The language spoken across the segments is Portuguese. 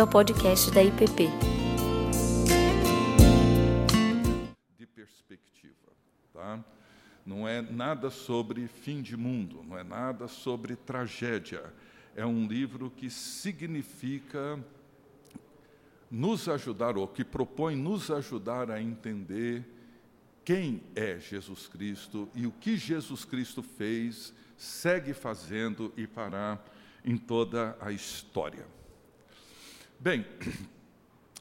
bem-vindo ao podcast da IPP. De perspectiva, tá? Não é nada sobre fim de mundo, não é nada sobre tragédia. É um livro que significa nos ajudar, ou que propõe nos ajudar a entender quem é Jesus Cristo e o que Jesus Cristo fez, segue fazendo e fará em toda a história. Bem,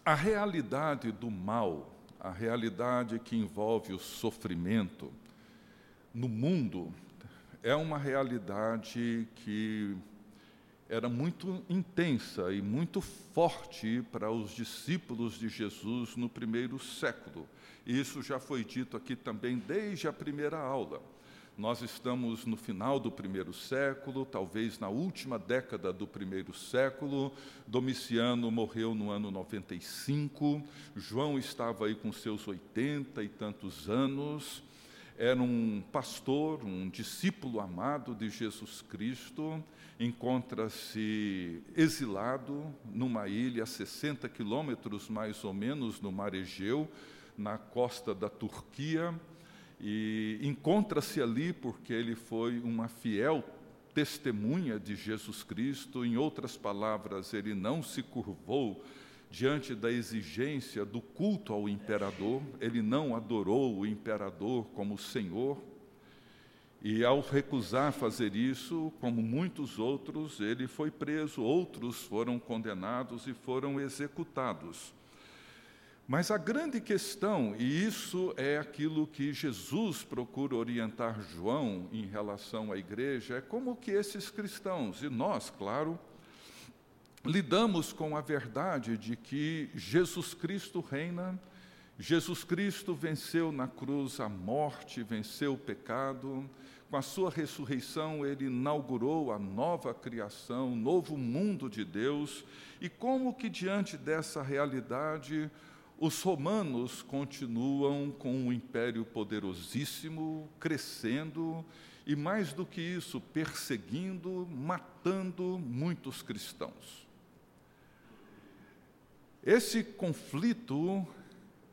a realidade do mal, a realidade que envolve o sofrimento no mundo, é uma realidade que era muito intensa e muito forte para os discípulos de Jesus no primeiro século. Isso já foi dito aqui também desde a primeira aula. Nós estamos no final do primeiro século, talvez na última década do primeiro século. Domiciano morreu no ano 95, João estava aí com seus oitenta e tantos anos. Era um pastor, um discípulo amado de Jesus Cristo, encontra-se exilado numa ilha a 60 quilômetros mais ou menos no mar Egeu, na costa da Turquia e encontra-se ali porque ele foi uma fiel testemunha de Jesus Cristo, em outras palavras, ele não se curvou diante da exigência do culto ao imperador, ele não adorou o imperador como Senhor, e ao recusar fazer isso, como muitos outros, ele foi preso, outros foram condenados e foram executados. Mas a grande questão, e isso é aquilo que Jesus procura orientar João em relação à igreja, é como que esses cristãos, e nós, claro, lidamos com a verdade de que Jesus Cristo reina, Jesus Cristo venceu na cruz a morte, venceu o pecado, com a sua ressurreição, ele inaugurou a nova criação, novo mundo de Deus, e como que diante dessa realidade, os romanos continuam com um império poderosíssimo, crescendo e, mais do que isso, perseguindo, matando muitos cristãos. Esse conflito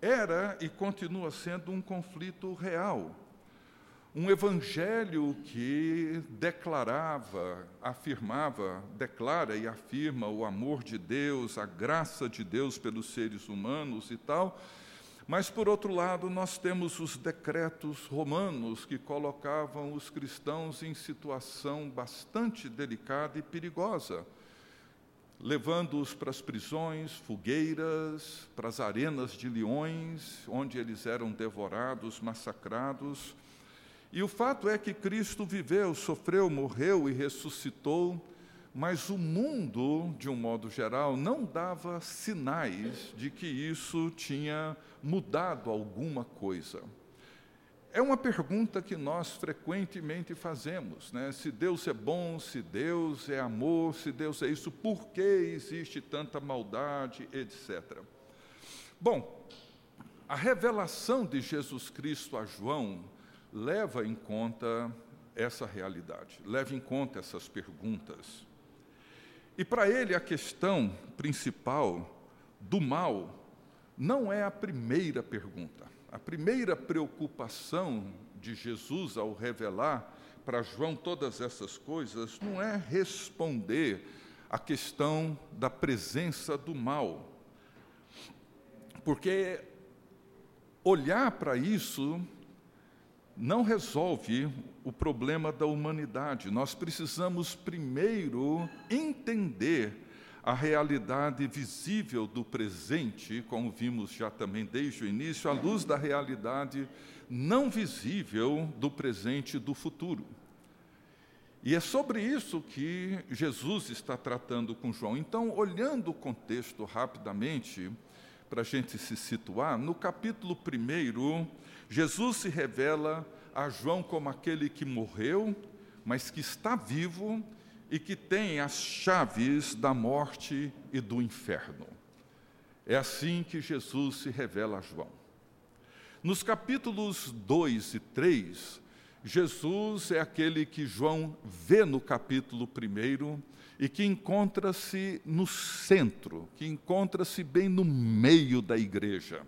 era e continua sendo um conflito real um evangelho que declarava, afirmava, declara e afirma o amor de Deus, a graça de Deus pelos seres humanos e tal. Mas, por outro lado, nós temos os decretos romanos que colocavam os cristãos em situação bastante delicada e perigosa, levando-os para as prisões, fogueiras, para as arenas de leões, onde eles eram devorados, massacrados e o fato é que Cristo viveu, sofreu, morreu e ressuscitou, mas o mundo, de um modo geral, não dava sinais de que isso tinha mudado alguma coisa. É uma pergunta que nós frequentemente fazemos, né? Se Deus é bom, se Deus é amor, se Deus é isso, por que existe tanta maldade, etc. Bom, a revelação de Jesus Cristo a João leva em conta essa realidade, leva em conta essas perguntas. E para ele a questão principal do mal não é a primeira pergunta. A primeira preocupação de Jesus ao revelar para João todas essas coisas não é responder à questão da presença do mal. Porque olhar para isso não resolve o problema da humanidade. Nós precisamos primeiro entender a realidade visível do presente, como vimos já também desde o início, à luz da realidade não visível do presente e do futuro. E é sobre isso que Jesus está tratando com João. Então, olhando o contexto rapidamente, para a gente se situar, no capítulo 1, Jesus se revela a João como aquele que morreu, mas que está vivo e que tem as chaves da morte e do inferno. É assim que Jesus se revela a João. Nos capítulos 2 e 3, Jesus é aquele que João vê no capítulo 1 e que encontra-se no centro, que encontra-se bem no meio da igreja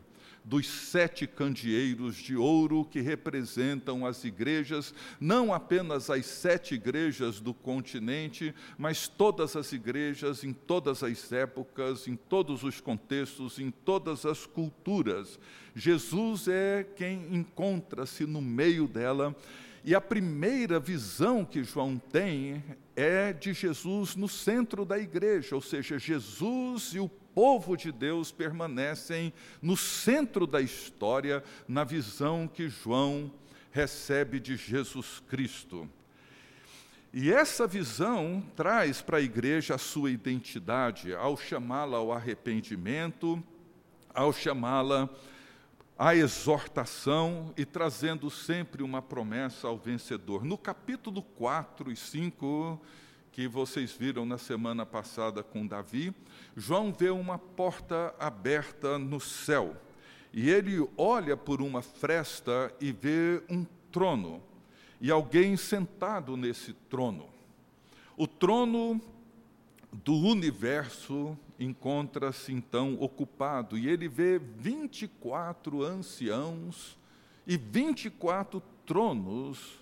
dos sete candeeiros de ouro que representam as igrejas, não apenas as sete igrejas do continente, mas todas as igrejas em todas as épocas, em todos os contextos, em todas as culturas. Jesus é quem encontra-se no meio dela. E a primeira visão que João tem é de Jesus no centro da igreja, ou seja, Jesus e o povo de Deus permanecem no centro da história, na visão que João recebe de Jesus Cristo. E essa visão traz para a igreja a sua identidade, ao chamá-la ao arrependimento, ao chamá-la à exortação e trazendo sempre uma promessa ao vencedor. No capítulo 4 e 5 que vocês viram na semana passada com Davi, João vê uma porta aberta no céu. E ele olha por uma fresta e vê um trono e alguém sentado nesse trono. O trono do universo encontra-se então ocupado e ele vê 24 anciãos e 24 tronos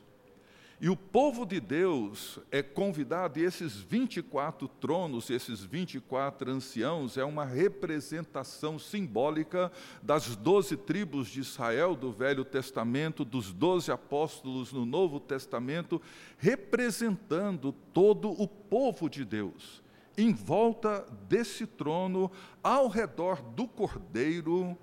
e o povo de Deus é convidado, e esses 24 tronos, esses 24 anciãos, é uma representação simbólica das doze tribos de Israel do Velho Testamento, dos doze apóstolos no Novo Testamento, representando todo o povo de Deus, em volta desse trono, ao redor do Cordeiro,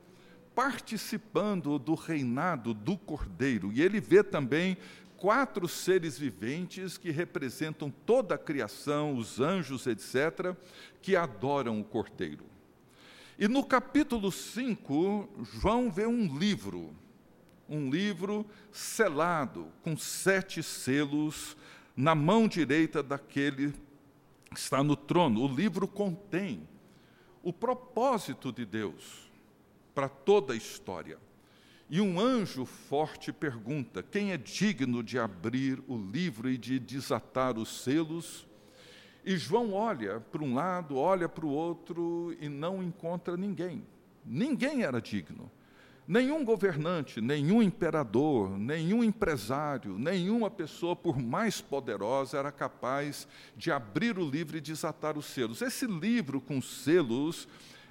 participando do reinado do Cordeiro. E ele vê também quatro seres viventes que representam toda a criação, os anjos, etc., que adoram o Cordeiro. E no capítulo 5, João vê um livro, um livro selado, com sete selos, na mão direita daquele que está no trono. O livro contém o propósito de Deus para toda a história. E um anjo forte pergunta: quem é digno de abrir o livro e de desatar os selos? E João olha para um lado, olha para o outro e não encontra ninguém. Ninguém era digno. Nenhum governante, nenhum imperador, nenhum empresário, nenhuma pessoa, por mais poderosa, era capaz de abrir o livro e desatar os selos. Esse livro com selos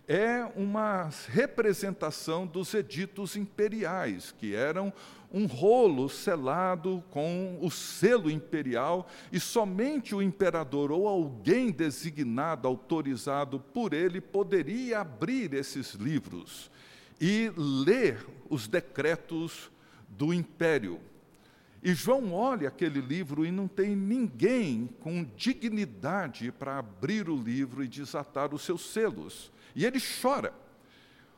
é uma representação dos editos imperiais, que eram um rolo selado com o selo imperial, e somente o imperador ou alguém designado, autorizado por ele, poderia abrir esses livros e ler os decretos do império. E João olha aquele livro e não tem ninguém com dignidade para abrir o livro e desatar os seus selos. E ele chora.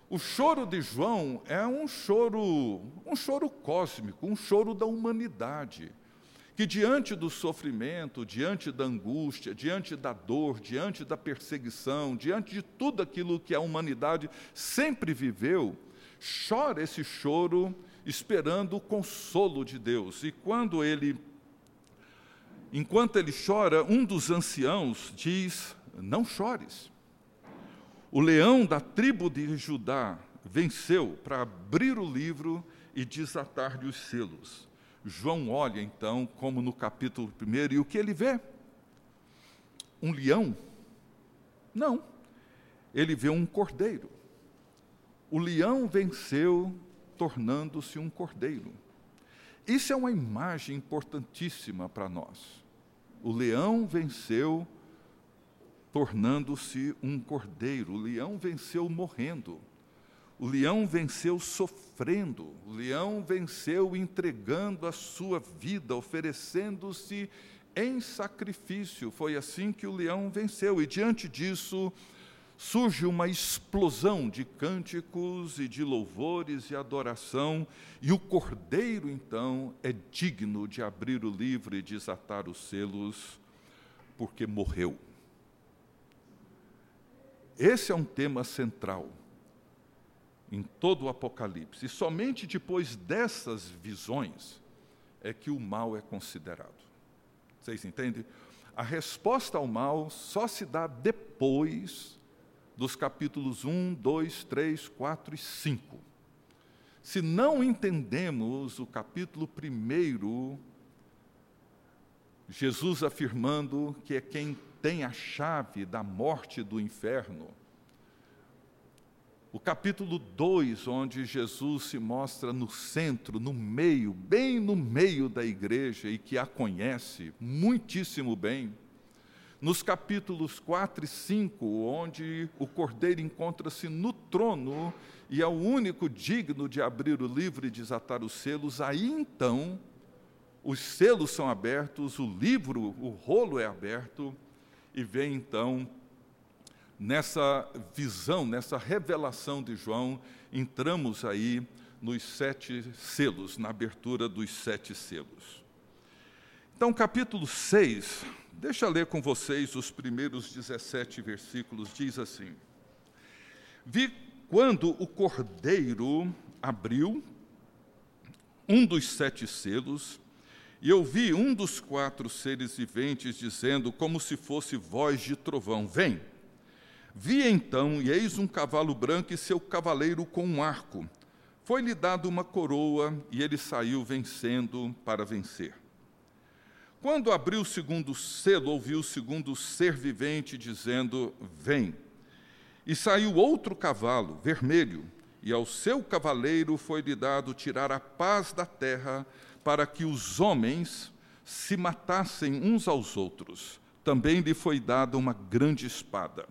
O choro de João é um choro, um choro cósmico, um choro da humanidade, que diante do sofrimento, diante da angústia, diante da dor, diante da perseguição, diante de tudo aquilo que a humanidade sempre viveu, chora esse choro esperando o consolo de Deus. E quando ele enquanto ele chora, um dos anciãos diz: "Não chores". O leão da tribo de Judá venceu para abrir o livro e desatar-lhe os selos. João olha então, como no capítulo 1, e o que ele vê? Um leão? Não. Ele vê um cordeiro. O leão venceu, tornando-se um cordeiro. Isso é uma imagem importantíssima para nós. O leão venceu, tornando-se um cordeiro. O leão venceu morrendo. O leão venceu sofrendo. O leão venceu entregando a sua vida, oferecendo-se em sacrifício. Foi assim que o leão venceu. E diante disso, surge uma explosão de cânticos e de louvores e adoração, e o cordeiro, então, é digno de abrir o livro e desatar os selos, porque morreu. Esse é um tema central em todo o Apocalipse. E somente depois dessas visões é que o mal é considerado. Vocês entendem? A resposta ao mal só se dá depois dos capítulos 1, 2, 3, 4 e 5. Se não entendemos o capítulo 1, Jesus afirmando que é quem tem a chave da morte do inferno, o capítulo 2, onde Jesus se mostra no centro, no meio, bem no meio da igreja e que a conhece muitíssimo bem. Nos capítulos 4 e 5, onde o cordeiro encontra-se no trono e é o único digno de abrir o livro e desatar os selos, aí então os selos são abertos, o livro, o rolo é aberto, e vem então nessa visão, nessa revelação de João, entramos aí nos sete selos, na abertura dos sete selos. Então, capítulo 6, deixa eu ler com vocês os primeiros 17 versículos, diz assim: Vi quando o cordeiro abriu um dos sete selos, e eu vi um dos quatro seres viventes dizendo, como se fosse voz de trovão: Vem. Vi então, e eis um cavalo branco e seu cavaleiro com um arco. Foi-lhe dado uma coroa, e ele saiu vencendo para vencer. Quando abriu o segundo selo, ouviu o segundo ser vivente dizendo: Vem. E saiu outro cavalo, vermelho, e ao seu cavaleiro foi-lhe dado tirar a paz da terra, para que os homens se matassem uns aos outros. Também lhe foi dada uma grande espada.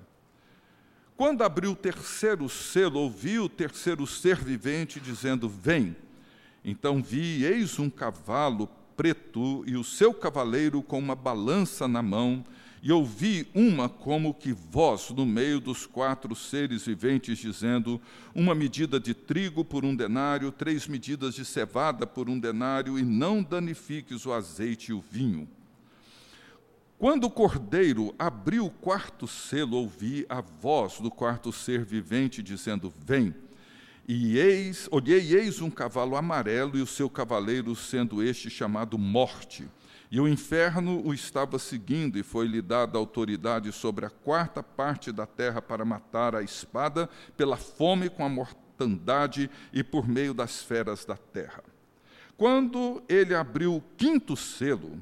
Quando abriu o terceiro selo, ouvi o terceiro ser vivente dizendo: Vem. Então vi, eis um cavalo preto e o seu cavaleiro com uma balança na mão, e ouvi uma como que voz no meio dos quatro seres viventes, dizendo: Uma medida de trigo por um denário, três medidas de cevada por um denário, e não danifiques o azeite e o vinho. Quando o cordeiro abriu o quarto selo, ouvi a voz do quarto ser vivente dizendo: Vem. E eis, olhei eis um cavalo amarelo e o seu cavaleiro sendo este chamado Morte. E o inferno o estava seguindo, e foi-lhe dada autoridade sobre a quarta parte da terra para matar a espada, pela fome com a mortandade e por meio das feras da terra. Quando ele abriu o quinto selo,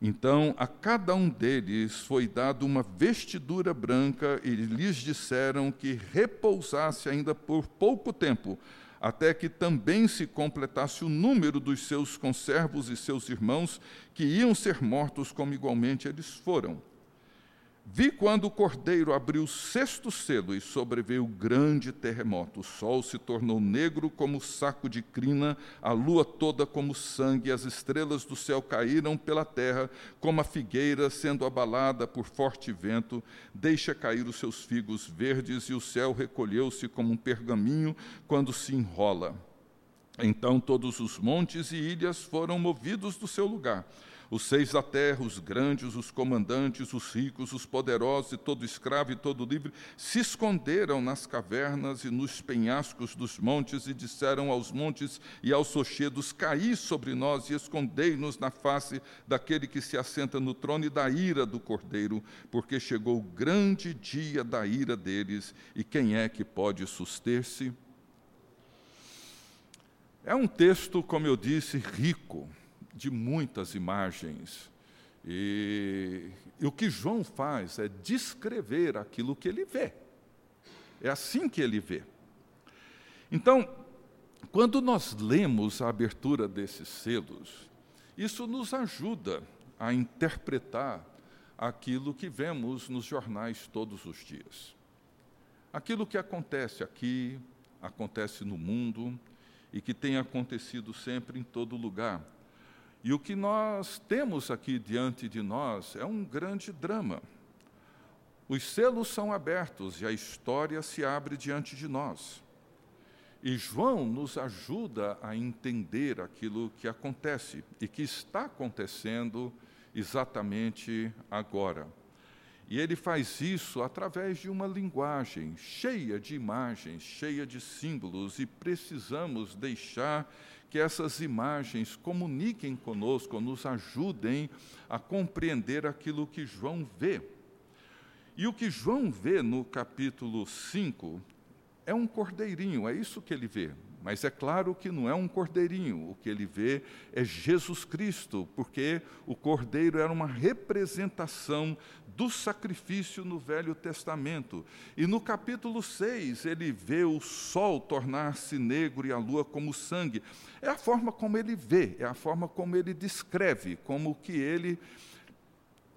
Então a cada um deles foi dado uma vestidura branca e lhes disseram que repousasse ainda por pouco tempo, até que também se completasse o número dos seus conservos e seus irmãos, que iam ser mortos como igualmente eles foram. Vi quando o cordeiro abriu o sexto selo e sobreveio grande terremoto. O sol se tornou negro como saco de crina, a lua toda como sangue, as estrelas do céu caíram pela terra, como a figueira sendo abalada por forte vento, deixa cair os seus figos verdes, e o céu recolheu-se como um pergaminho quando se enrola. Então todos os montes e ilhas foram movidos do seu lugar os seis da terra, os grandes, os comandantes, os ricos, os poderosos e todo escravo e todo livre, se esconderam nas cavernas e nos penhascos dos montes e disseram aos montes e aos rochedos: Caí sobre nós e escondei-nos na face daquele que se assenta no trono e da ira do cordeiro, porque chegou o grande dia da ira deles, e quem é que pode suster-se? É um texto, como eu disse, rico de muitas imagens. E, e, o que João faz é descrever aquilo que ele vê. É assim que ele vê. Então, quando nós lemos a abertura desses selos, isso nos ajuda a interpretar aquilo que vemos nos jornais todos os dias. Aquilo que acontece aqui, acontece no mundo e que tem acontecido sempre em todo lugar e o que nós temos aqui diante de nós é um grande drama. Os selos são abertos e a história se abre diante de nós. E João nos ajuda a entender aquilo que acontece e que está acontecendo exatamente agora. E ele faz isso através de uma linguagem cheia de imagens, cheia de símbolos, e precisamos deixar que essas imagens comuniquem conosco, nos ajudem a compreender aquilo que João vê. E o que João vê no capítulo 5 é um cordeirinho, é isso que ele vê. Mas é claro que não é um cordeirinho, o que ele vê é Jesus Cristo, porque o cordeiro era uma representação do sacrifício no Velho Testamento. E no capítulo 6, ele vê o sol tornar-se negro e a lua como sangue. É a forma como ele vê, é a forma como ele descreve, como que ele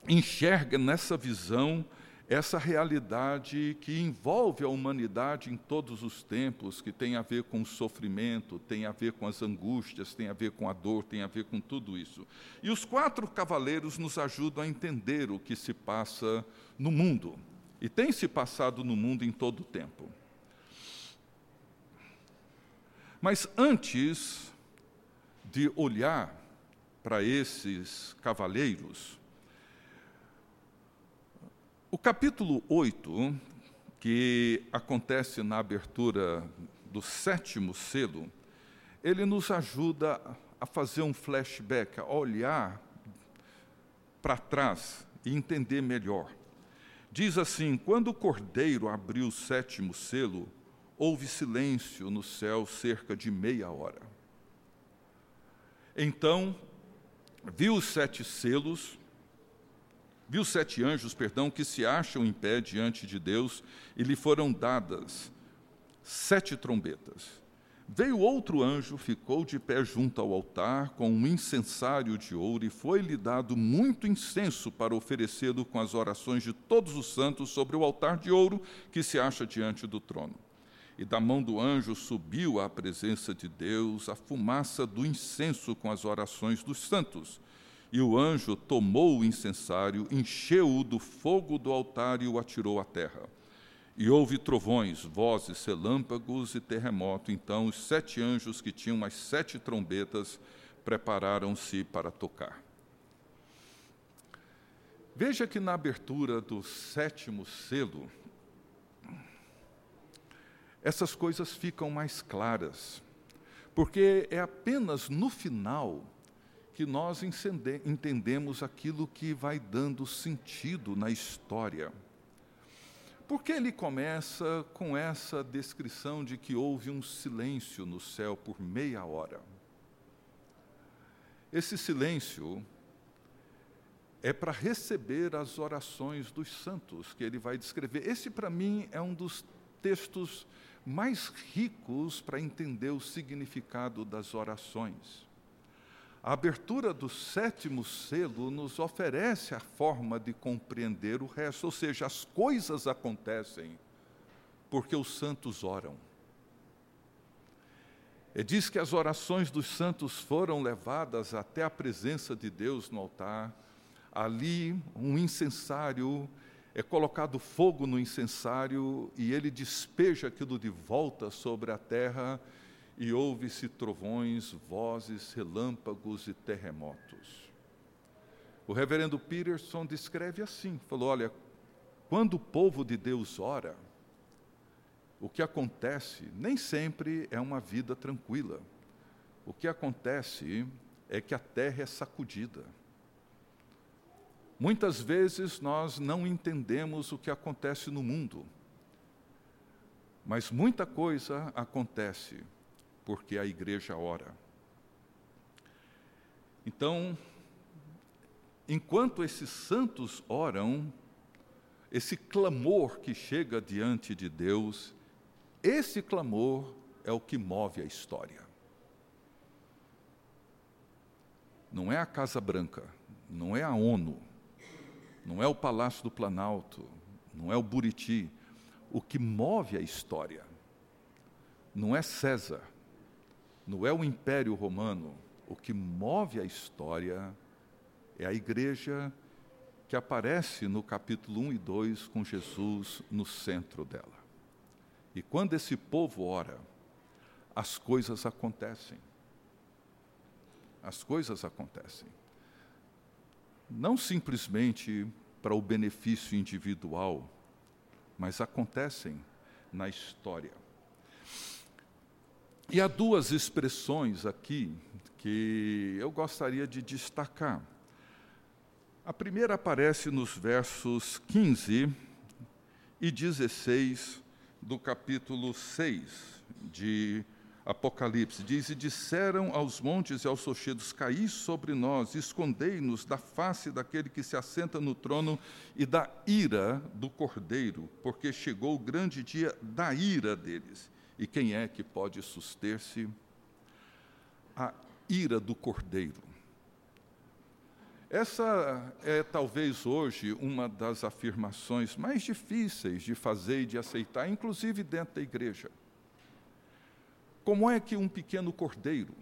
enxerga nessa visão essa realidade que envolve a humanidade em todos os tempos, que tem a ver com o sofrimento, tem a ver com as angústias, tem a ver com a dor, tem a ver com tudo isso. E os quatro cavaleiros nos ajudam a entender o que se passa no mundo, e tem se passado no mundo em todo o tempo. Mas antes de olhar para esses cavaleiros, o capítulo 8, que acontece na abertura do sétimo selo, ele nos ajuda a fazer um flashback, a olhar para trás e entender melhor. Diz assim: quando o cordeiro abriu o sétimo selo, houve silêncio no céu cerca de meia hora. Então, viu os sete selos Viu sete anjos, perdão, que se acham em pé diante de Deus e lhe foram dadas sete trombetas. Veio outro anjo, ficou de pé junto ao altar com um incensário de ouro e foi-lhe dado muito incenso para oferecê-lo com as orações de todos os santos sobre o altar de ouro que se acha diante do trono. E da mão do anjo subiu à presença de Deus a fumaça do incenso com as orações dos santos. E o anjo tomou o incensário, encheu-o do fogo do altar e o atirou à terra. E houve trovões, vozes, relâmpagos e terremoto. Então os sete anjos que tinham as sete trombetas prepararam-se para tocar. Veja que na abertura do sétimo selo, essas coisas ficam mais claras, porque é apenas no final que nós entendemos aquilo que vai dando sentido na história. Porque ele começa com essa descrição de que houve um silêncio no céu por meia hora. Esse silêncio é para receber as orações dos santos que ele vai descrever. Esse, para mim, é um dos textos mais ricos para entender o significado das orações. A abertura do sétimo selo nos oferece a forma de compreender o resto, ou seja, as coisas acontecem porque os santos oram. E diz que as orações dos santos foram levadas até a presença de Deus no altar. Ali, um incensário, é colocado fogo no incensário e ele despeja aquilo de volta sobre a terra e ouve-se trovões, vozes, relâmpagos e terremotos. O reverendo Peterson descreve assim: falou, olha, quando o povo de Deus ora, o que acontece nem sempre é uma vida tranquila. O que acontece é que a terra é sacudida. Muitas vezes nós não entendemos o que acontece no mundo, mas muita coisa acontece porque a igreja ora. Então, enquanto esses santos oram, esse clamor que chega diante de Deus, esse clamor é o que move a história. Não é a Casa Branca, não é a ONU, não é o Palácio do Planalto, não é o Buriti. O que move a história não é César, não é o Império Romano. O que move a história é a igreja que aparece no capítulo 1 e 2 com Jesus no centro dela. E quando esse povo ora, as coisas acontecem. As coisas acontecem. Não simplesmente para o benefício individual, mas acontecem na história. E há duas expressões aqui que eu gostaria de destacar. A primeira aparece nos versos 15 e 16 do capítulo 6 de Apocalipse. Diz: E disseram aos montes e aos rochedos: Caí sobre nós, escondei-nos da face daquele que se assenta no trono e da ira do cordeiro, porque chegou o grande dia da ira deles. E quem é que pode suster-se? A ira do cordeiro. Essa é talvez hoje uma das afirmações mais difíceis de fazer e de aceitar, inclusive dentro da igreja. Como é que um pequeno cordeiro,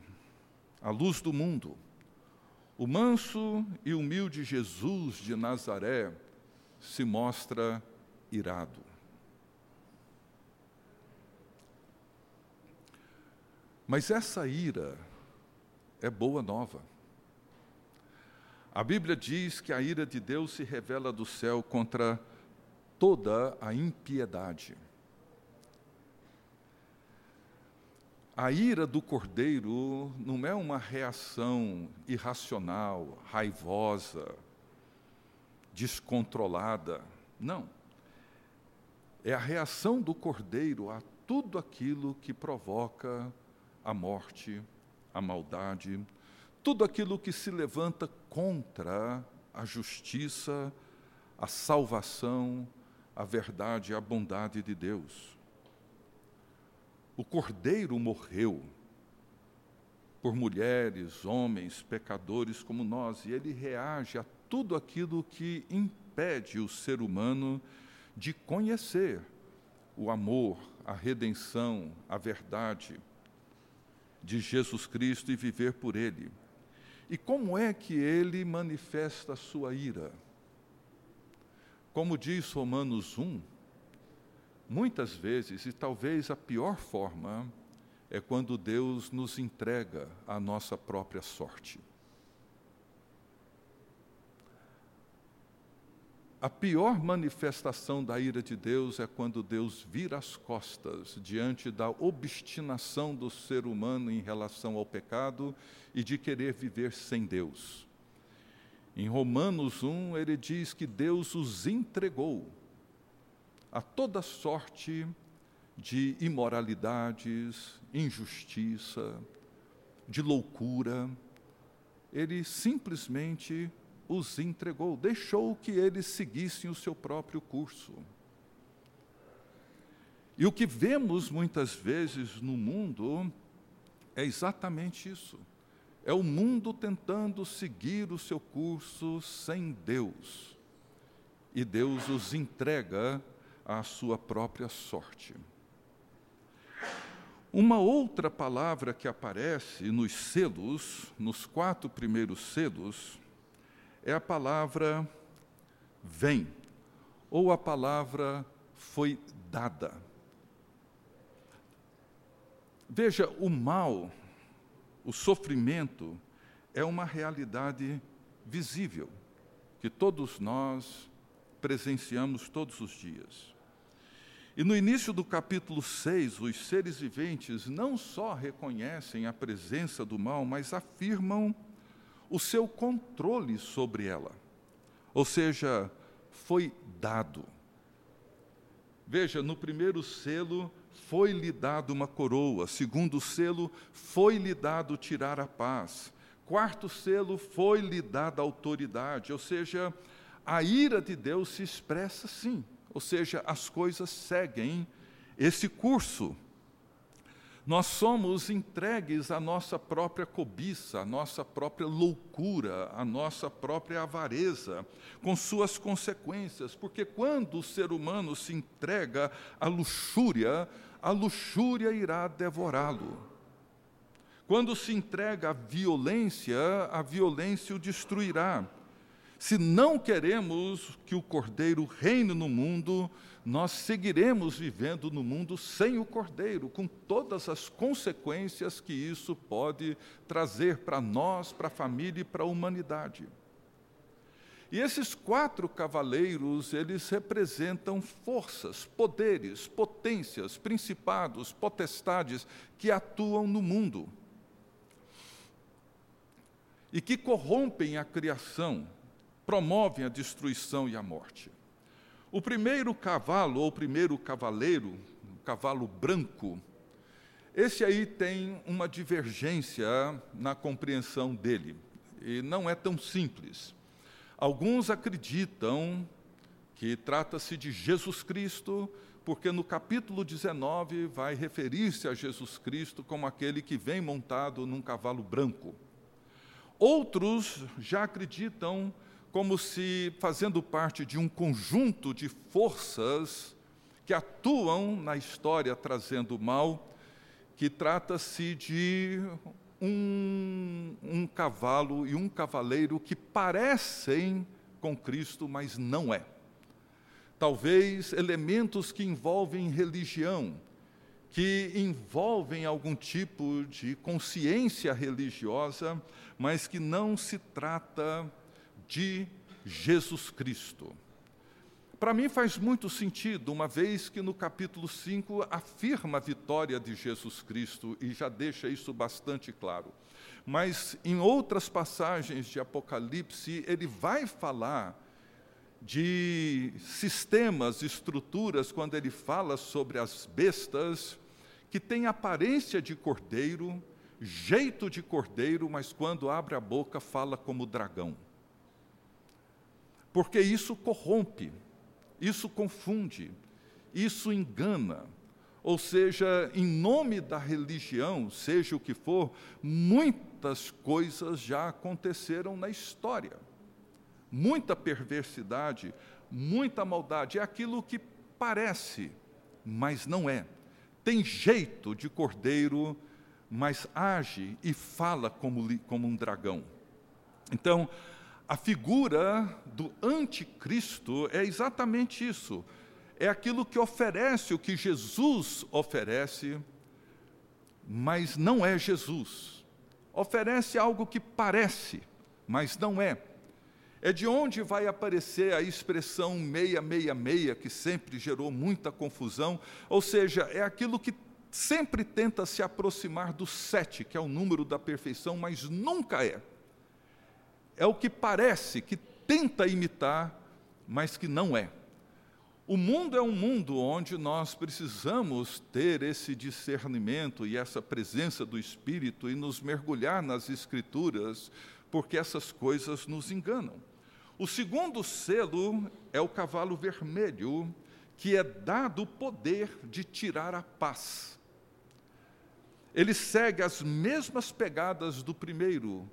a luz do mundo, o manso e humilde Jesus de Nazaré, se mostra irado? Mas essa ira é boa nova. A Bíblia diz que a ira de Deus se revela do céu contra toda a impiedade. A ira do cordeiro não é uma reação irracional, raivosa, descontrolada. Não. É a reação do cordeiro a tudo aquilo que provoca a morte, a maldade, tudo aquilo que se levanta contra a justiça, a salvação, a verdade a bondade de Deus. O cordeiro morreu por mulheres, homens, pecadores como nós, e ele reage a tudo aquilo que impede o ser humano de conhecer o amor, a redenção, a verdade, de Jesus Cristo e viver por Ele. E como é que ele manifesta a sua ira? Como diz Romanos 1, muitas vezes, e talvez a pior forma, é quando Deus nos entrega a nossa própria sorte. A pior manifestação da ira de Deus é quando Deus vira as costas diante da obstinação do ser humano em relação ao pecado e de querer viver sem Deus. Em Romanos 1, ele diz que Deus os entregou a toda sorte de imoralidades, injustiça, de loucura. Ele simplesmente os entregou, deixou que eles seguissem o seu próprio curso. E o que vemos muitas vezes no mundo é exatamente isso. É o mundo tentando seguir o seu curso sem Deus. E Deus os entrega à sua própria sorte. Uma outra palavra que aparece nos selos, nos quatro primeiros selos, é a palavra vem, ou a palavra foi dada. Veja, o mal, o sofrimento, é uma realidade visível, que todos nós presenciamos todos os dias. E no início do capítulo 6, os seres viventes não só reconhecem a presença do mal, mas afirmam o seu controle sobre ela. Ou seja, foi dado. Veja, no primeiro selo foi-lhe dado uma coroa, segundo selo foi-lhe dado tirar a paz, quarto selo foi-lhe dada autoridade, ou seja, a ira de Deus se expressa assim, ou seja, as coisas seguem esse curso nós somos entregues à nossa própria cobiça, à nossa própria loucura, à nossa própria avareza, com suas consequências, porque quando o ser humano se entrega à luxúria, a luxúria irá devorá-lo. Quando se entrega à violência, a violência o destruirá. Se não queremos que o Cordeiro reine no mundo, nós seguiremos vivendo no mundo sem o Cordeiro, com todas as consequências que isso pode trazer para nós, para a família e para a humanidade. E esses quatro cavaleiros, eles representam forças, poderes, potências, principados, potestades que atuam no mundo e que corrompem a criação, promovem a destruição e a morte. O primeiro cavalo, ou primeiro cavaleiro, o cavalo branco, esse aí tem uma divergência na compreensão dele, e não é tão simples. Alguns acreditam que trata-se de Jesus Cristo, porque no capítulo 19 vai referir-se a Jesus Cristo como aquele que vem montado num cavalo branco. Outros já acreditam como se fazendo parte de um conjunto de forças que atuam na história trazendo mal, que trata-se de um, um cavalo e um cavaleiro que parecem com Cristo, mas não é. Talvez elementos que envolvem religião, que envolvem algum tipo de consciência religiosa, mas que não se trata de Jesus Cristo. Para mim faz muito sentido, uma vez que no capítulo 5 afirma a vitória de Jesus Cristo e já deixa isso bastante claro. Mas em outras passagens de Apocalipse, ele vai falar de sistemas, estruturas, quando ele fala sobre as bestas, que têm aparência de cordeiro, jeito de cordeiro, mas quando abre a boca fala como dragão. Porque isso corrompe, isso confunde, isso engana. Ou seja, em nome da religião, seja o que for, muitas coisas já aconteceram na história. Muita perversidade, muita maldade. É aquilo que parece, mas não é. Tem jeito de cordeiro, mas age e fala como, como um dragão. Então, a figura do anticristo é exatamente isso. É aquilo que oferece o que Jesus oferece, mas não é Jesus. Oferece algo que parece, mas não é. É de onde vai aparecer a expressão meia, meia, meia, que sempre gerou muita confusão, ou seja, é aquilo que sempre tenta se aproximar do sete, que é o número da perfeição, mas nunca é é o que parece, que tenta imitar, mas que não é. O mundo é um mundo onde nós precisamos ter esse discernimento e essa presença do Espírito e nos mergulhar nas Escrituras, porque essas coisas nos enganam. O segundo selo é o cavalo vermelho, que é dado o poder de tirar a paz. Ele segue as mesmas pegadas do primeiro,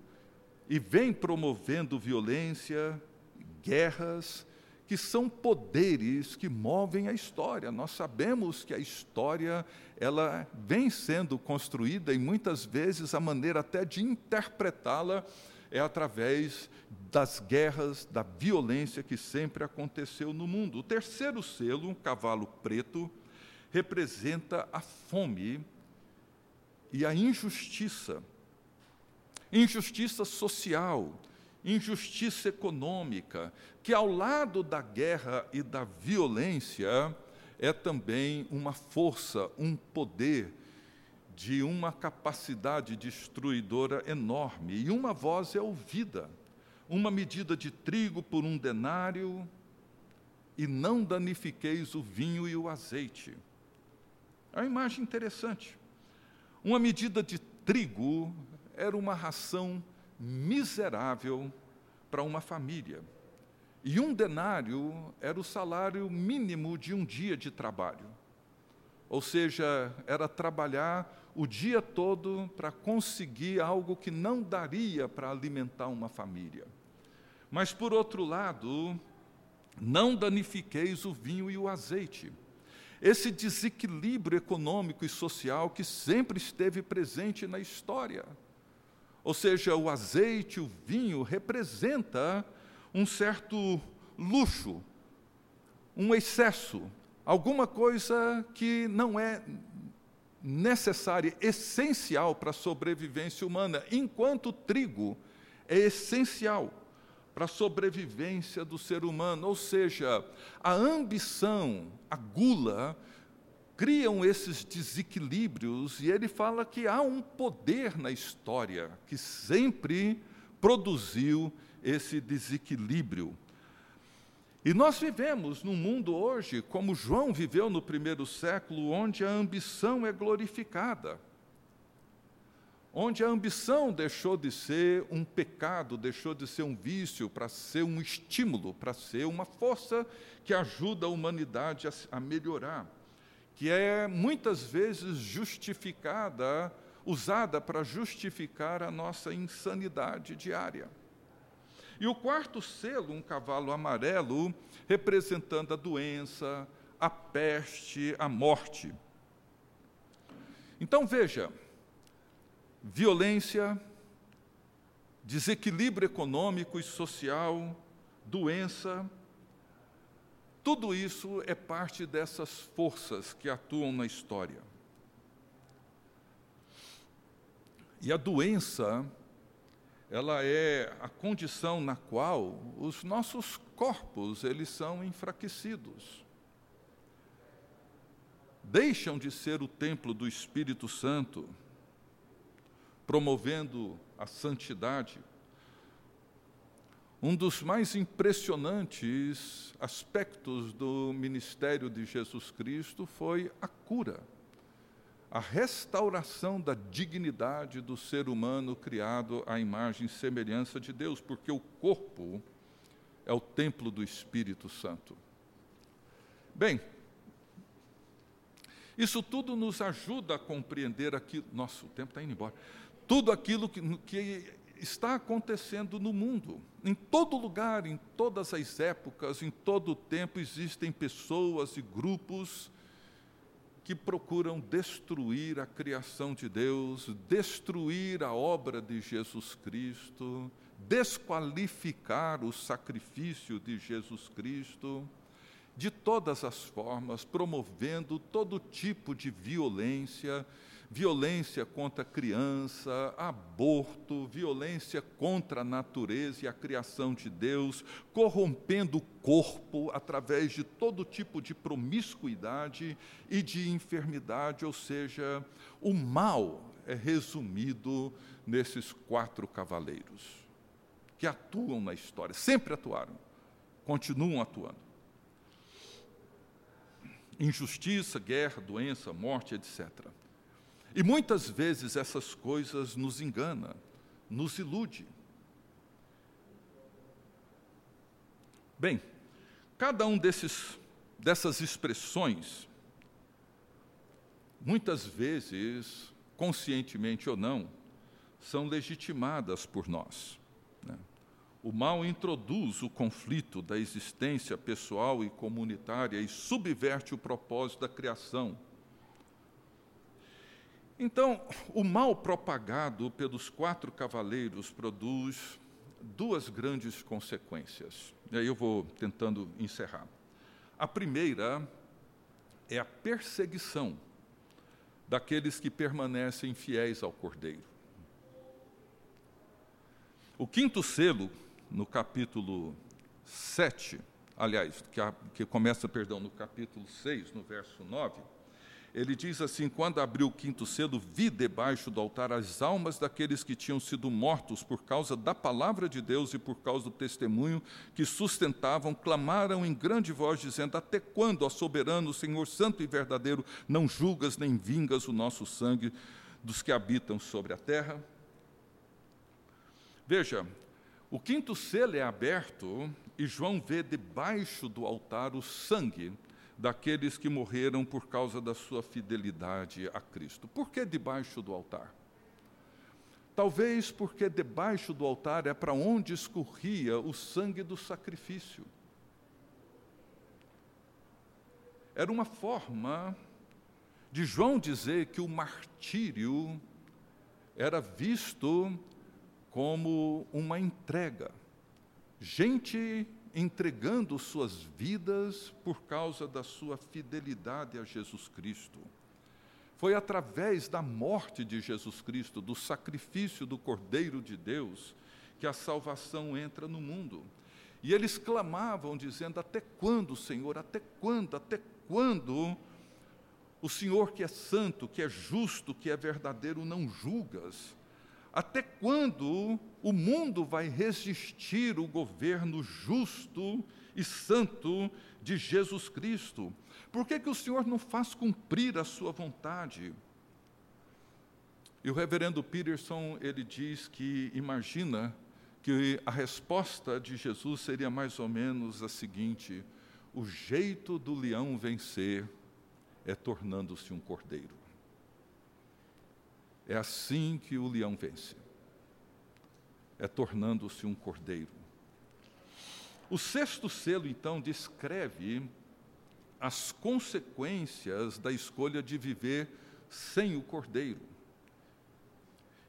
e vem promovendo violência, guerras, que são poderes que movem a história. Nós sabemos que a história ela vem sendo construída e muitas vezes a maneira até de interpretá-la é através das guerras, da violência que sempre aconteceu no mundo. O terceiro selo, um cavalo preto, representa a fome e a injustiça injustiça social, injustiça econômica, que ao lado da guerra e da violência é também uma força, um poder de uma capacidade destruidora enorme. E uma voz é ouvida, uma medida de trigo por um denário, e não danifiqueis o vinho e o azeite. É uma imagem interessante. Uma medida de trigo era uma ração miserável para uma família. E um denário era o salário mínimo de um dia de trabalho. Ou seja, era trabalhar o dia todo para conseguir algo que não daria para alimentar uma família. Mas, por outro lado, não danifiqueis o vinho e o azeite. Esse desequilíbrio econômico e social que sempre esteve presente na história. Ou seja, o azeite, o vinho, representa um certo luxo, um excesso, alguma coisa que não é necessária, essencial para a sobrevivência humana, enquanto o trigo é essencial para a sobrevivência do ser humano. Ou seja, a ambição, a gula, criam esses desequilíbrios e ele fala que há um poder na história que sempre produziu esse desequilíbrio. E nós vivemos num mundo hoje, como João viveu no primeiro século, onde a ambição é glorificada. Onde a ambição deixou de ser um pecado, deixou de ser um vício, para ser um estímulo, para ser uma força que ajuda a humanidade a, a melhorar. Que é muitas vezes justificada, usada para justificar a nossa insanidade diária. E o quarto selo, um cavalo amarelo, representando a doença, a peste, a morte. Então veja, violência, desequilíbrio econômico e social, doença, tudo isso é parte dessas forças que atuam na história. E a doença ela é a condição na qual os nossos corpos eles são enfraquecidos. Deixam de ser o templo do Espírito Santo, promovendo a santidade. Um dos mais impressionantes aspectos do ministério de Jesus Cristo foi a cura a restauração da dignidade do ser humano criado à imagem e semelhança de Deus, porque o corpo é o templo do Espírito Santo. Bem, isso tudo nos ajuda a compreender aquilo. Nosso tempo está indo embora. Tudo aquilo que, que está acontecendo no mundo. Em todo lugar, em todas as épocas, em todo o tempo, existem pessoas e grupos que procuram destruir a criação de Deus, destruir a obra de Jesus Cristo, desqualificar o sacrifício de Jesus Cristo, de todas as formas, promovendo todo tipo de violência, violência contra a criança, aborto, violência contra a natureza e a criação de Deus, corrompendo o corpo através de todo tipo de promiscuidade e de enfermidade, ou seja, o mal é resumido nesses quatro cavaleiros que atuam na história, sempre atuaram, continuam atuando. Injustiça, guerra, doença, morte, etc. E muitas vezes essas coisas nos enganam, nos ilude. Bem, cada um desses dessas expressões muitas vezes, conscientemente ou não, são legitimadas por nós. Né? O mal introduz o conflito da existência pessoal e comunitária e subverte o propósito da criação então, o mal propagado pelos quatro cavaleiros produz duas grandes consequências. E aí eu vou tentando encerrar. A primeira é a perseguição daqueles que permanecem fiéis ao Cordeiro. O quinto selo, no capítulo 7, aliás, que, a, que começa, perdão, no capítulo 6, no verso 9, ele diz assim: Quando abriu o quinto selo, vi debaixo do altar as almas daqueles que tinham sido mortos por causa da palavra de Deus e por causa do testemunho que sustentavam, clamaram em grande voz, dizendo: Até quando, ó soberano, Senhor santo e verdadeiro, não julgas nem vingas o nosso sangue dos que habitam sobre a terra? Veja, o quinto selo é aberto e João vê debaixo do altar o sangue daqueles que morreram por causa da sua fidelidade a Cristo. Por que debaixo do altar? Talvez porque debaixo do altar é para onde escorria o sangue do sacrifício. Era uma forma de João dizer que o martírio era visto como uma entrega. gente entregando suas vidas por causa da sua fidelidade a Jesus Cristo. Foi através da morte de Jesus Cristo, do sacrifício do Cordeiro de Deus, que a salvação entra no mundo. E eles clamavam, dizendo: Até quando, Senhor? Até quando? Até quando? O Senhor que é santo, que é justo, que é verdadeiro, não julgas? Até quando o mundo vai resistir o governo justo e santo de Jesus Cristo? Por que, que o Senhor não faz cumprir a sua vontade? E o reverendo Peterson, ele diz que imagina que a resposta de Jesus seria mais ou menos a seguinte: o jeito do leão vencer é tornando-se um cordeiro. É assim que o leão vence. É tornando-se um cordeiro. O sexto selo, então, descreve as consequências da escolha de viver sem o cordeiro.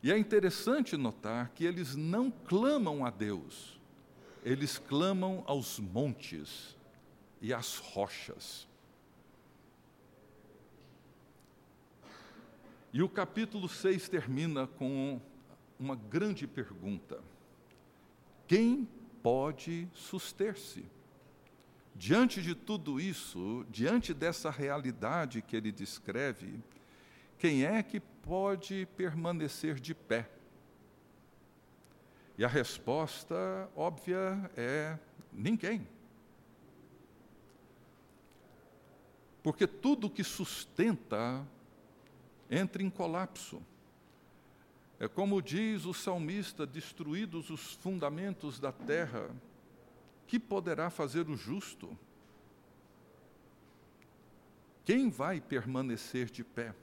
E é interessante notar que eles não clamam a Deus, eles clamam aos montes e às rochas. E o capítulo 6 termina com uma grande pergunta: Quem pode suster-se? Diante de tudo isso, diante dessa realidade que ele descreve, quem é que pode permanecer de pé? E a resposta óbvia é ninguém. Porque tudo que sustenta entra em colapso. É como diz o salmista: destruídos os fundamentos da terra, que poderá fazer o justo? Quem vai permanecer de pé?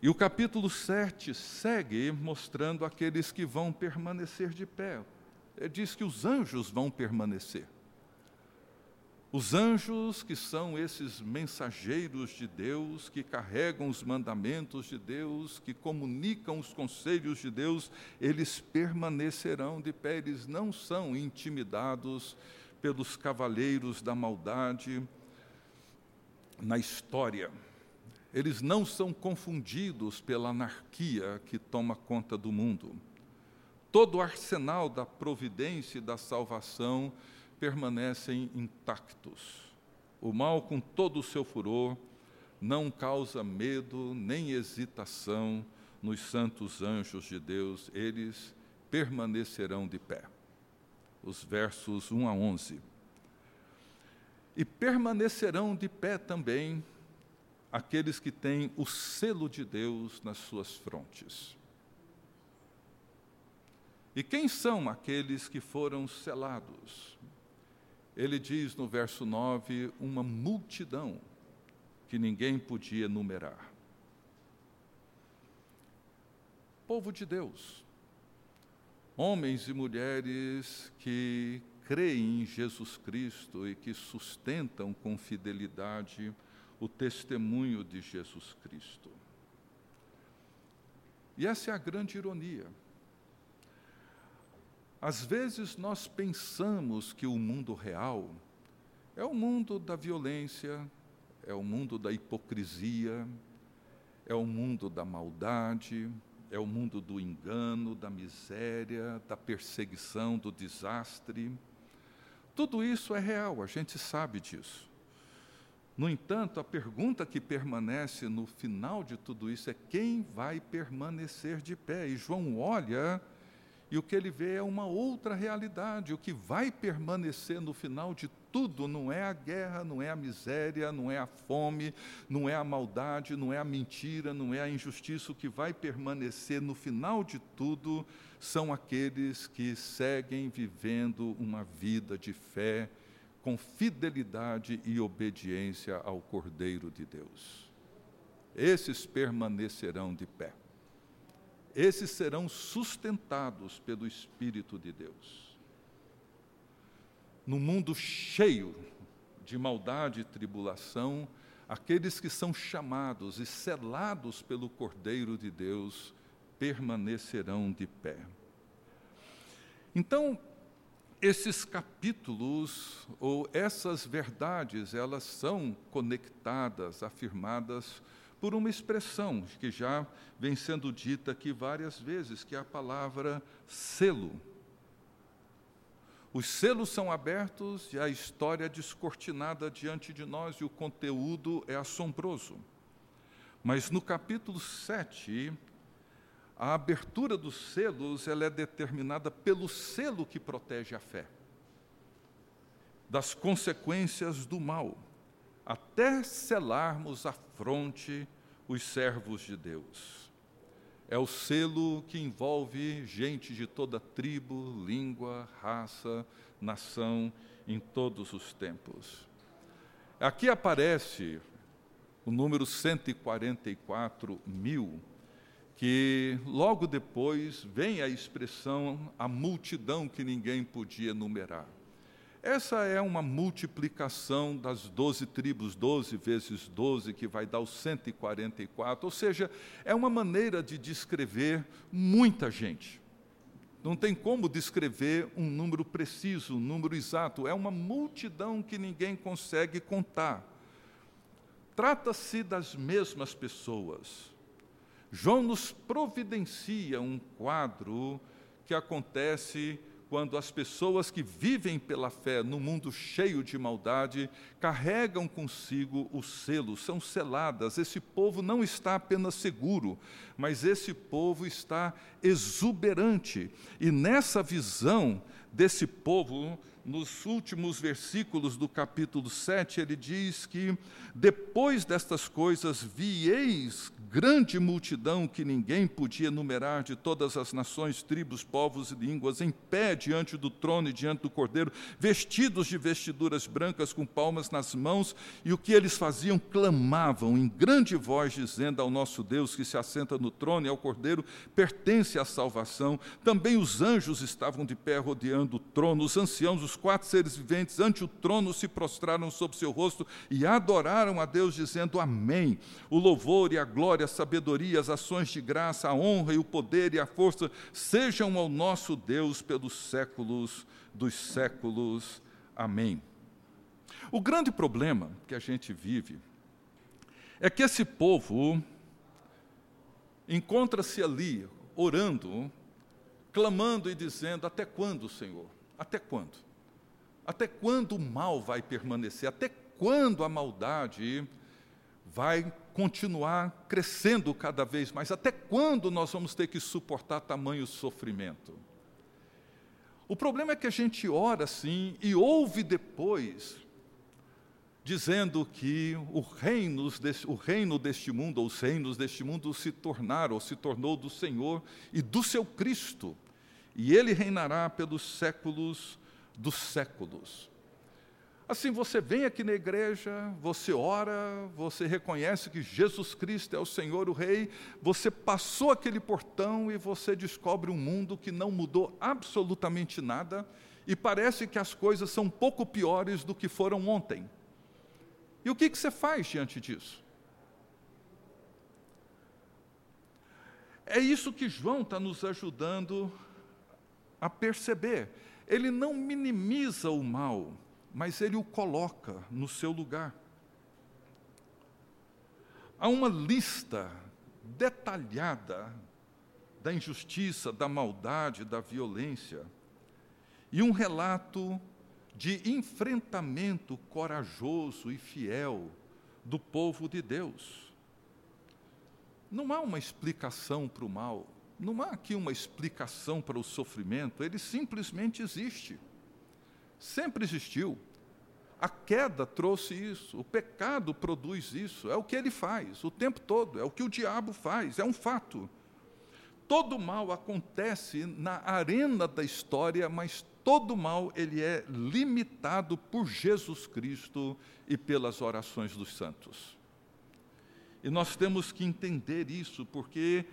E o capítulo 7 segue mostrando aqueles que vão permanecer de pé. Ele diz que os anjos vão permanecer. Os anjos, que são esses mensageiros de Deus, que carregam os mandamentos de Deus, que comunicam os conselhos de Deus, eles permanecerão de pé, eles não são intimidados pelos cavaleiros da maldade na história. Eles não são confundidos pela anarquia que toma conta do mundo. Todo o arsenal da providência e da salvação permanecem intactos. O mal, com todo o seu furor, não causa medo nem hesitação nos santos anjos de Deus, eles permanecerão de pé. Os versos 1 a 11. E permanecerão de pé também aqueles que têm o selo de Deus nas suas frontes. E quem são aqueles que foram selados? Ele diz no verso 9: uma multidão que ninguém podia numerar. Povo de Deus, homens e mulheres que creem em Jesus Cristo e que sustentam com fidelidade o testemunho de Jesus Cristo. E essa é a grande ironia. Às vezes nós pensamos que o mundo real é o mundo da violência, é o mundo da hipocrisia, é o mundo da maldade, é o mundo do engano, da miséria, da perseguição, do desastre. Tudo isso é real, a gente sabe disso. No entanto, a pergunta que permanece no final de tudo isso é quem vai permanecer de pé? E João olha e o que ele vê é uma outra realidade. O que vai permanecer no final de tudo não é a guerra, não é a miséria, não é a fome, não é a maldade, não é a mentira, não é a injustiça. O que vai permanecer no final de tudo são aqueles que seguem vivendo uma vida de fé com fidelidade e obediência ao Cordeiro de Deus. Esses permanecerão de pé. Esses serão sustentados pelo Espírito de Deus. No mundo cheio de maldade e tribulação, aqueles que são chamados e selados pelo Cordeiro de Deus permanecerão de pé. Então, esses capítulos ou essas verdades, elas são conectadas, afirmadas por uma expressão que já vem sendo dita aqui várias vezes, que é a palavra selo. Os selos são abertos e a história é descortinada diante de nós e o conteúdo é assombroso. Mas no capítulo 7, a abertura dos selos ela é determinada pelo selo que protege a fé das consequências do mal, até selarmos a fronte os servos de Deus. É o selo que envolve gente de toda tribo, língua, raça, nação, em todos os tempos. Aqui aparece o número 144 mil, que logo depois vem a expressão a multidão que ninguém podia enumerar. Essa é uma multiplicação das 12 tribos, 12 vezes 12, que vai dar os 144, ou seja, é uma maneira de descrever muita gente. Não tem como descrever um número preciso, um número exato, é uma multidão que ninguém consegue contar. Trata-se das mesmas pessoas. João nos providencia um quadro que acontece quando as pessoas que vivem pela fé no mundo cheio de maldade carregam consigo o selo, são seladas. Esse povo não está apenas seguro, mas esse povo está exuberante. E nessa visão desse povo, nos últimos versículos do capítulo 7, ele diz que depois destas coisas vieis grande multidão que ninguém podia numerar de todas as nações, tribos, povos e línguas, em pé diante do trono e diante do cordeiro, vestidos de vestiduras brancas com palmas nas mãos, e o que eles faziam clamavam em grande voz dizendo ao nosso Deus que se assenta no trono e ao cordeiro pertence a salvação. Também os anjos estavam de pé rodeando o trono, os anciãos, os quatro seres viventes ante o trono se prostraram sobre seu rosto e adoraram a Deus dizendo amém. O louvor e a glória a sabedoria, as ações de graça, a honra e o poder e a força sejam ao nosso Deus pelos séculos dos séculos. Amém. O grande problema que a gente vive é que esse povo encontra-se ali orando, clamando e dizendo: Até quando, Senhor? Até quando? Até quando o mal vai permanecer? Até quando a maldade vai continuar crescendo cada vez mais. Até quando nós vamos ter que suportar tamanho sofrimento? O problema é que a gente ora assim e ouve depois, dizendo que o, reinos desse, o reino deste mundo, ou os reinos deste mundo se tornaram, ou se tornou do Senhor e do seu Cristo, e ele reinará pelos séculos dos séculos. Assim, você vem aqui na igreja, você ora, você reconhece que Jesus Cristo é o Senhor, o Rei, você passou aquele portão e você descobre um mundo que não mudou absolutamente nada e parece que as coisas são pouco piores do que foram ontem. E o que, que você faz diante disso? É isso que João está nos ajudando a perceber. Ele não minimiza o mal mas ele o coloca no seu lugar. Há uma lista detalhada da injustiça, da maldade, da violência, e um relato de enfrentamento corajoso e fiel do povo de Deus. Não há uma explicação para o mal, não há aqui uma explicação para o sofrimento, ele simplesmente existe sempre existiu. A queda trouxe isso, o pecado produz isso, é o que ele faz o tempo todo, é o que o diabo faz, é um fato. Todo mal acontece na arena da história, mas todo mal ele é limitado por Jesus Cristo e pelas orações dos santos. E nós temos que entender isso, porque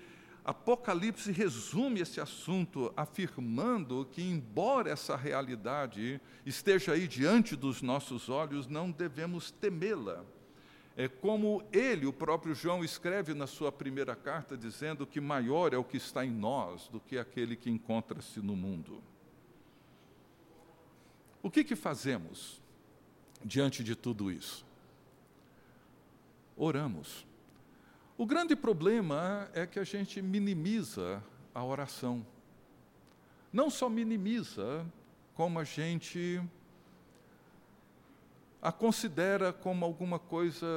Apocalipse resume esse assunto afirmando que, embora essa realidade esteja aí diante dos nossos olhos, não devemos temê-la. É como ele, o próprio João, escreve na sua primeira carta, dizendo que maior é o que está em nós do que aquele que encontra-se no mundo. O que, que fazemos diante de tudo isso? Oramos. O grande problema é que a gente minimiza a oração. Não só minimiza, como a gente a considera como alguma coisa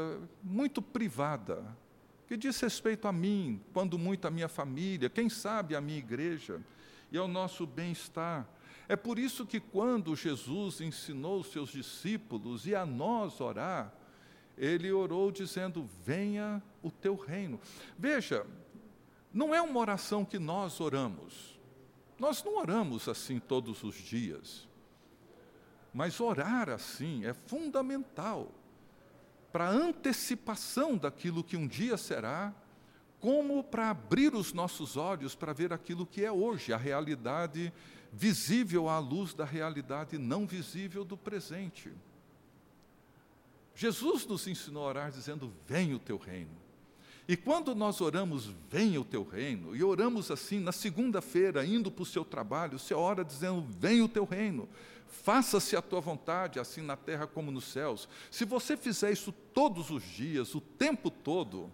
muito privada, que diz respeito a mim, quando muito a minha família, quem sabe a minha igreja e ao nosso bem-estar. É por isso que quando Jesus ensinou os seus discípulos e a nós orar, ele orou dizendo: Venha o teu reino. Veja, não é uma oração que nós oramos. Nós não oramos assim todos os dias. Mas orar assim é fundamental para a antecipação daquilo que um dia será, como para abrir os nossos olhos para ver aquilo que é hoje, a realidade visível à luz da realidade não visível do presente. Jesus nos ensinou a orar dizendo: Venha o teu reino. E quando nós oramos, venha o teu reino, e oramos assim na segunda-feira, indo para o seu trabalho, você ora dizendo: Venha o teu reino, faça-se a tua vontade, assim na terra como nos céus. Se você fizer isso todos os dias, o tempo todo,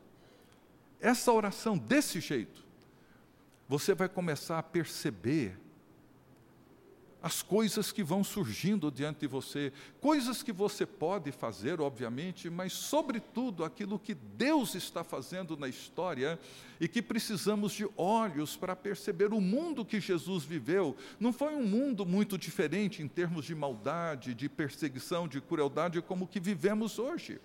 essa oração desse jeito, você vai começar a perceber as coisas que vão surgindo diante de você, coisas que você pode fazer, obviamente, mas, sobretudo, aquilo que Deus está fazendo na história e que precisamos de olhos para perceber. O mundo que Jesus viveu não foi um mundo muito diferente em termos de maldade, de perseguição, de crueldade, como o que vivemos hoje.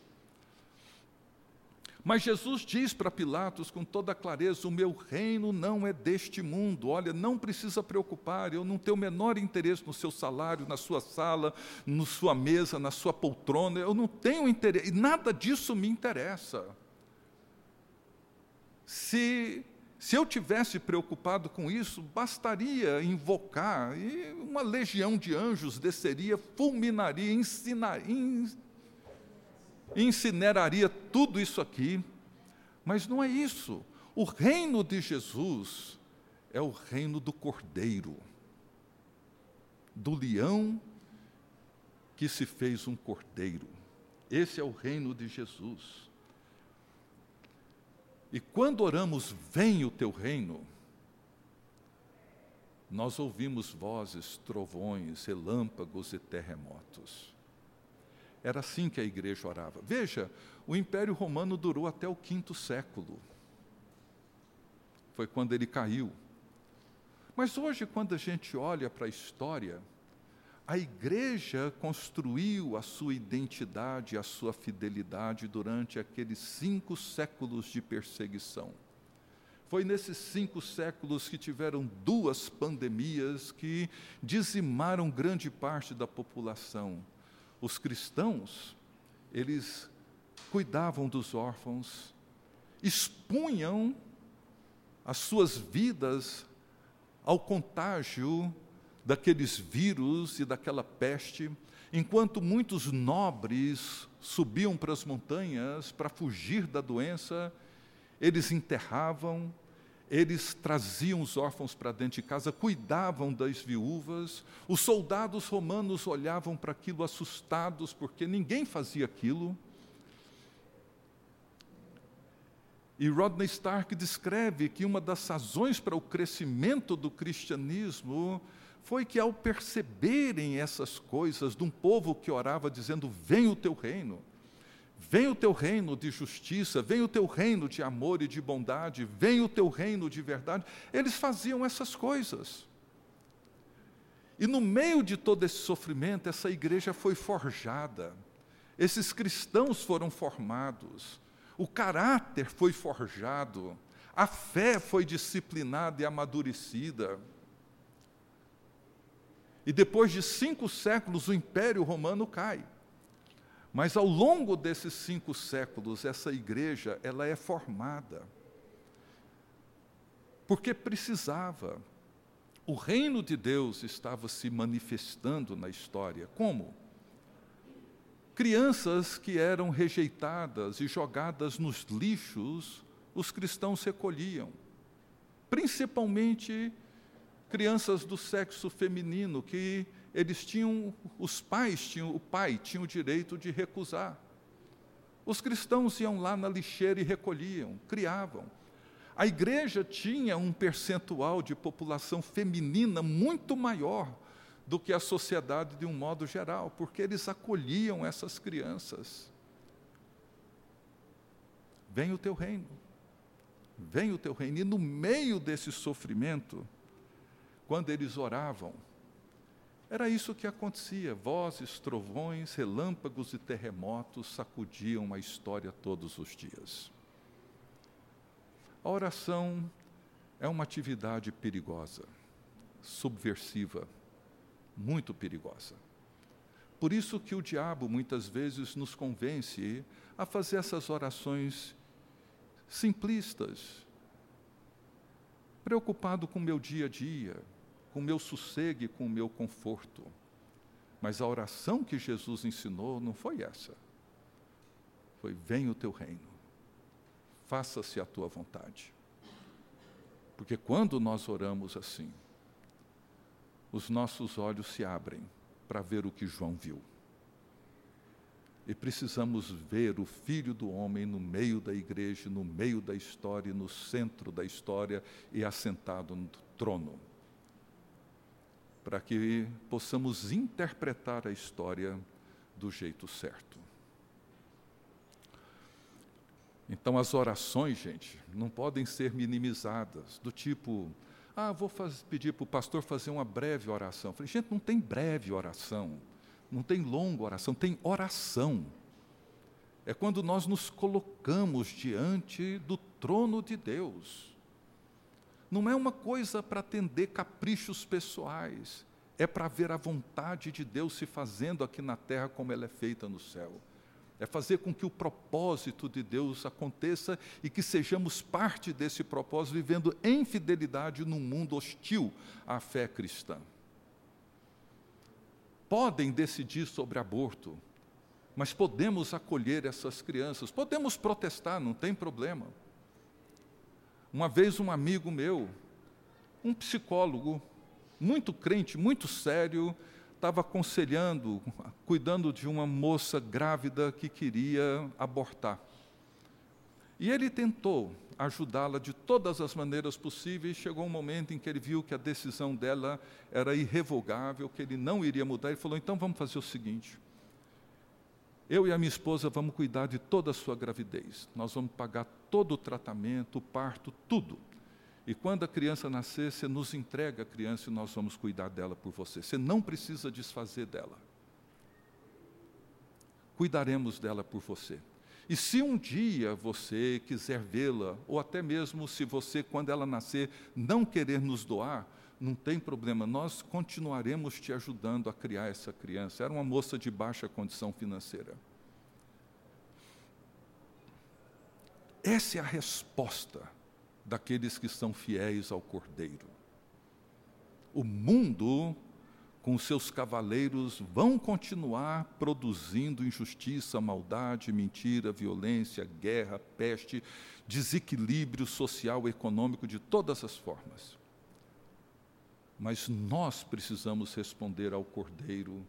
Mas Jesus diz para Pilatos com toda clareza: O meu reino não é deste mundo. Olha, não precisa preocupar, eu não tenho o menor interesse no seu salário, na sua sala, na sua mesa, na sua poltrona. Eu não tenho interesse, nada disso me interessa. Se, se eu tivesse preocupado com isso, bastaria invocar, e uma legião de anjos desceria, fulminaria, ensinaria incineraria tudo isso aqui. Mas não é isso. O reino de Jesus é o reino do cordeiro, do leão que se fez um cordeiro. Esse é o reino de Jesus. E quando oramos, vem o teu reino, nós ouvimos vozes, trovões, relâmpagos e terremotos. Era assim que a igreja orava. Veja, o Império Romano durou até o quinto século. Foi quando ele caiu. Mas hoje, quando a gente olha para a história, a igreja construiu a sua identidade, a sua fidelidade durante aqueles cinco séculos de perseguição. Foi nesses cinco séculos que tiveram duas pandemias que dizimaram grande parte da população os cristãos, eles cuidavam dos órfãos, expunham as suas vidas ao contágio daqueles vírus e daquela peste, enquanto muitos nobres subiam para as montanhas para fugir da doença, eles enterravam, eles traziam os órfãos para dentro de casa, cuidavam das viúvas. Os soldados romanos olhavam para aquilo assustados, porque ninguém fazia aquilo. E Rodney Stark descreve que uma das razões para o crescimento do cristianismo foi que, ao perceberem essas coisas de um povo que orava dizendo: Vem o teu reino Vem o teu reino de justiça, vem o teu reino de amor e de bondade, vem o teu reino de verdade. Eles faziam essas coisas. E no meio de todo esse sofrimento, essa igreja foi forjada, esses cristãos foram formados, o caráter foi forjado, a fé foi disciplinada e amadurecida. E depois de cinco séculos, o Império Romano cai. Mas ao longo desses cinco séculos, essa igreja ela é formada. Porque precisava. O reino de Deus estava se manifestando na história. Como? Crianças que eram rejeitadas e jogadas nos lixos, os cristãos recolhiam. Principalmente crianças do sexo feminino que eles tinham, os pais tinham, o pai tinha o direito de recusar. Os cristãos iam lá na lixeira e recolhiam, criavam. A igreja tinha um percentual de população feminina muito maior do que a sociedade de um modo geral, porque eles acolhiam essas crianças. Vem o teu reino, vem o teu reino. E no meio desse sofrimento, quando eles oravam, era isso que acontecia: vozes, trovões, relâmpagos e terremotos sacudiam a história todos os dias. A oração é uma atividade perigosa, subversiva, muito perigosa. Por isso que o diabo muitas vezes nos convence a fazer essas orações simplistas, preocupado com o meu dia a dia, com o meu sossego e com o meu conforto. Mas a oração que Jesus ensinou não foi essa. Foi: Venha o teu reino, faça-se a tua vontade. Porque quando nós oramos assim, os nossos olhos se abrem para ver o que João viu. E precisamos ver o Filho do Homem no meio da igreja, no meio da história, no centro da história e assentado no trono para que possamos interpretar a história do jeito certo. Então, as orações, gente, não podem ser minimizadas, do tipo, ah, vou pedir para o pastor fazer uma breve oração. Falei, gente, não tem breve oração, não tem longa oração, tem oração. É quando nós nos colocamos diante do trono de Deus não é uma coisa para atender caprichos pessoais, é para ver a vontade de Deus se fazendo aqui na terra como ela é feita no céu. É fazer com que o propósito de Deus aconteça e que sejamos parte desse propósito, vivendo em fidelidade num mundo hostil à fé cristã. Podem decidir sobre aborto, mas podemos acolher essas crianças, podemos protestar, não tem problema. Uma vez um amigo meu, um psicólogo, muito crente, muito sério, estava aconselhando, cuidando de uma moça grávida que queria abortar. E ele tentou ajudá-la de todas as maneiras possíveis. Chegou um momento em que ele viu que a decisão dela era irrevogável, que ele não iria mudar. Ele falou: então vamos fazer o seguinte: eu e a minha esposa vamos cuidar de toda a sua gravidez. Nós vamos pagar todo o tratamento, o parto, tudo. E quando a criança nascer, você nos entrega a criança e nós vamos cuidar dela por você. Você não precisa desfazer dela. Cuidaremos dela por você. E se um dia você quiser vê-la, ou até mesmo se você, quando ela nascer, não querer nos doar, não tem problema, nós continuaremos te ajudando a criar essa criança. Era uma moça de baixa condição financeira. Essa é a resposta daqueles que são fiéis ao Cordeiro. O mundo, com seus cavaleiros, vão continuar produzindo injustiça, maldade, mentira, violência, guerra, peste, desequilíbrio social, econômico de todas as formas. Mas nós precisamos responder ao Cordeiro,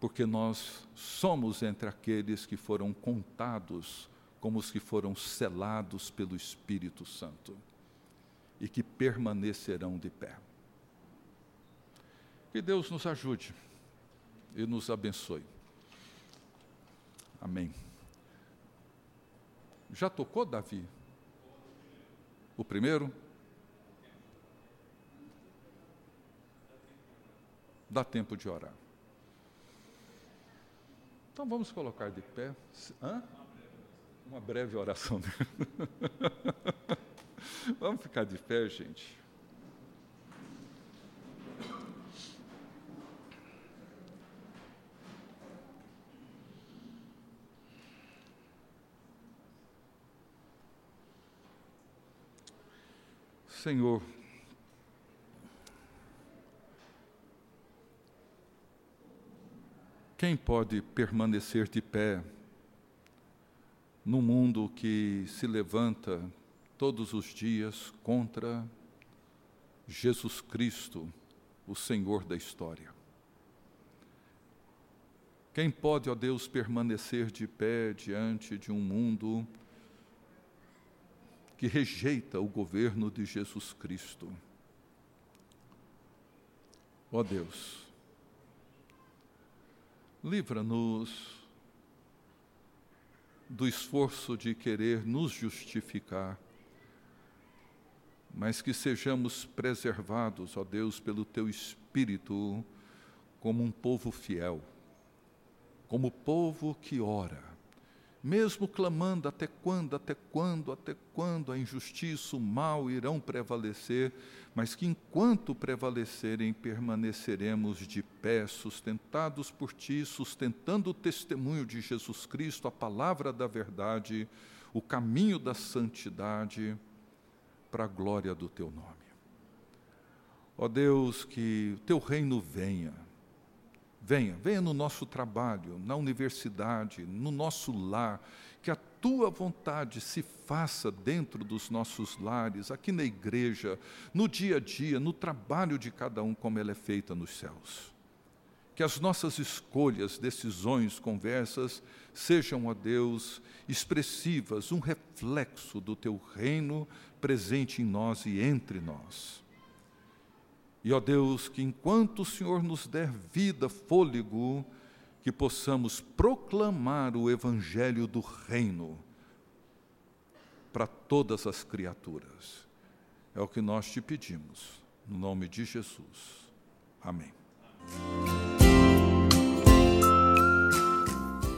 porque nós somos entre aqueles que foram contados como os que foram selados pelo Espírito Santo e que permanecerão de pé. Que Deus nos ajude e nos abençoe. Amém. Já tocou Davi? O primeiro? Dá tempo de orar. Então vamos colocar de pé. Hã? Uma breve oração. vamos ficar de pé, gente. Senhor, Quem pode permanecer de pé no mundo que se levanta todos os dias contra Jesus Cristo, o Senhor da história? Quem pode, ó Deus, permanecer de pé diante de um mundo que rejeita o governo de Jesus Cristo? Ó Deus, livra-nos do esforço de querer nos justificar, mas que sejamos preservados, ó Deus, pelo Teu Espírito, como um povo fiel, como povo que ora mesmo clamando até quando, até quando, até quando a injustiça, o mal irão prevalecer, mas que enquanto prevalecerem, permaneceremos de pé, sustentados por Ti, sustentando o testemunho de Jesus Cristo, a palavra da verdade, o caminho da santidade, para a glória do Teu nome. Ó Deus, que o Teu reino venha Venha, venha no nosso trabalho, na universidade, no nosso lar, que a tua vontade se faça dentro dos nossos lares, aqui na igreja, no dia a dia, no trabalho de cada um, como ela é feita nos céus. Que as nossas escolhas, decisões, conversas sejam, ó Deus, expressivas, um reflexo do teu reino presente em nós e entre nós. E, ó Deus, que enquanto o Senhor nos der vida, fôlego, que possamos proclamar o Evangelho do Reino para todas as criaturas. É o que nós te pedimos, no nome de Jesus. Amém.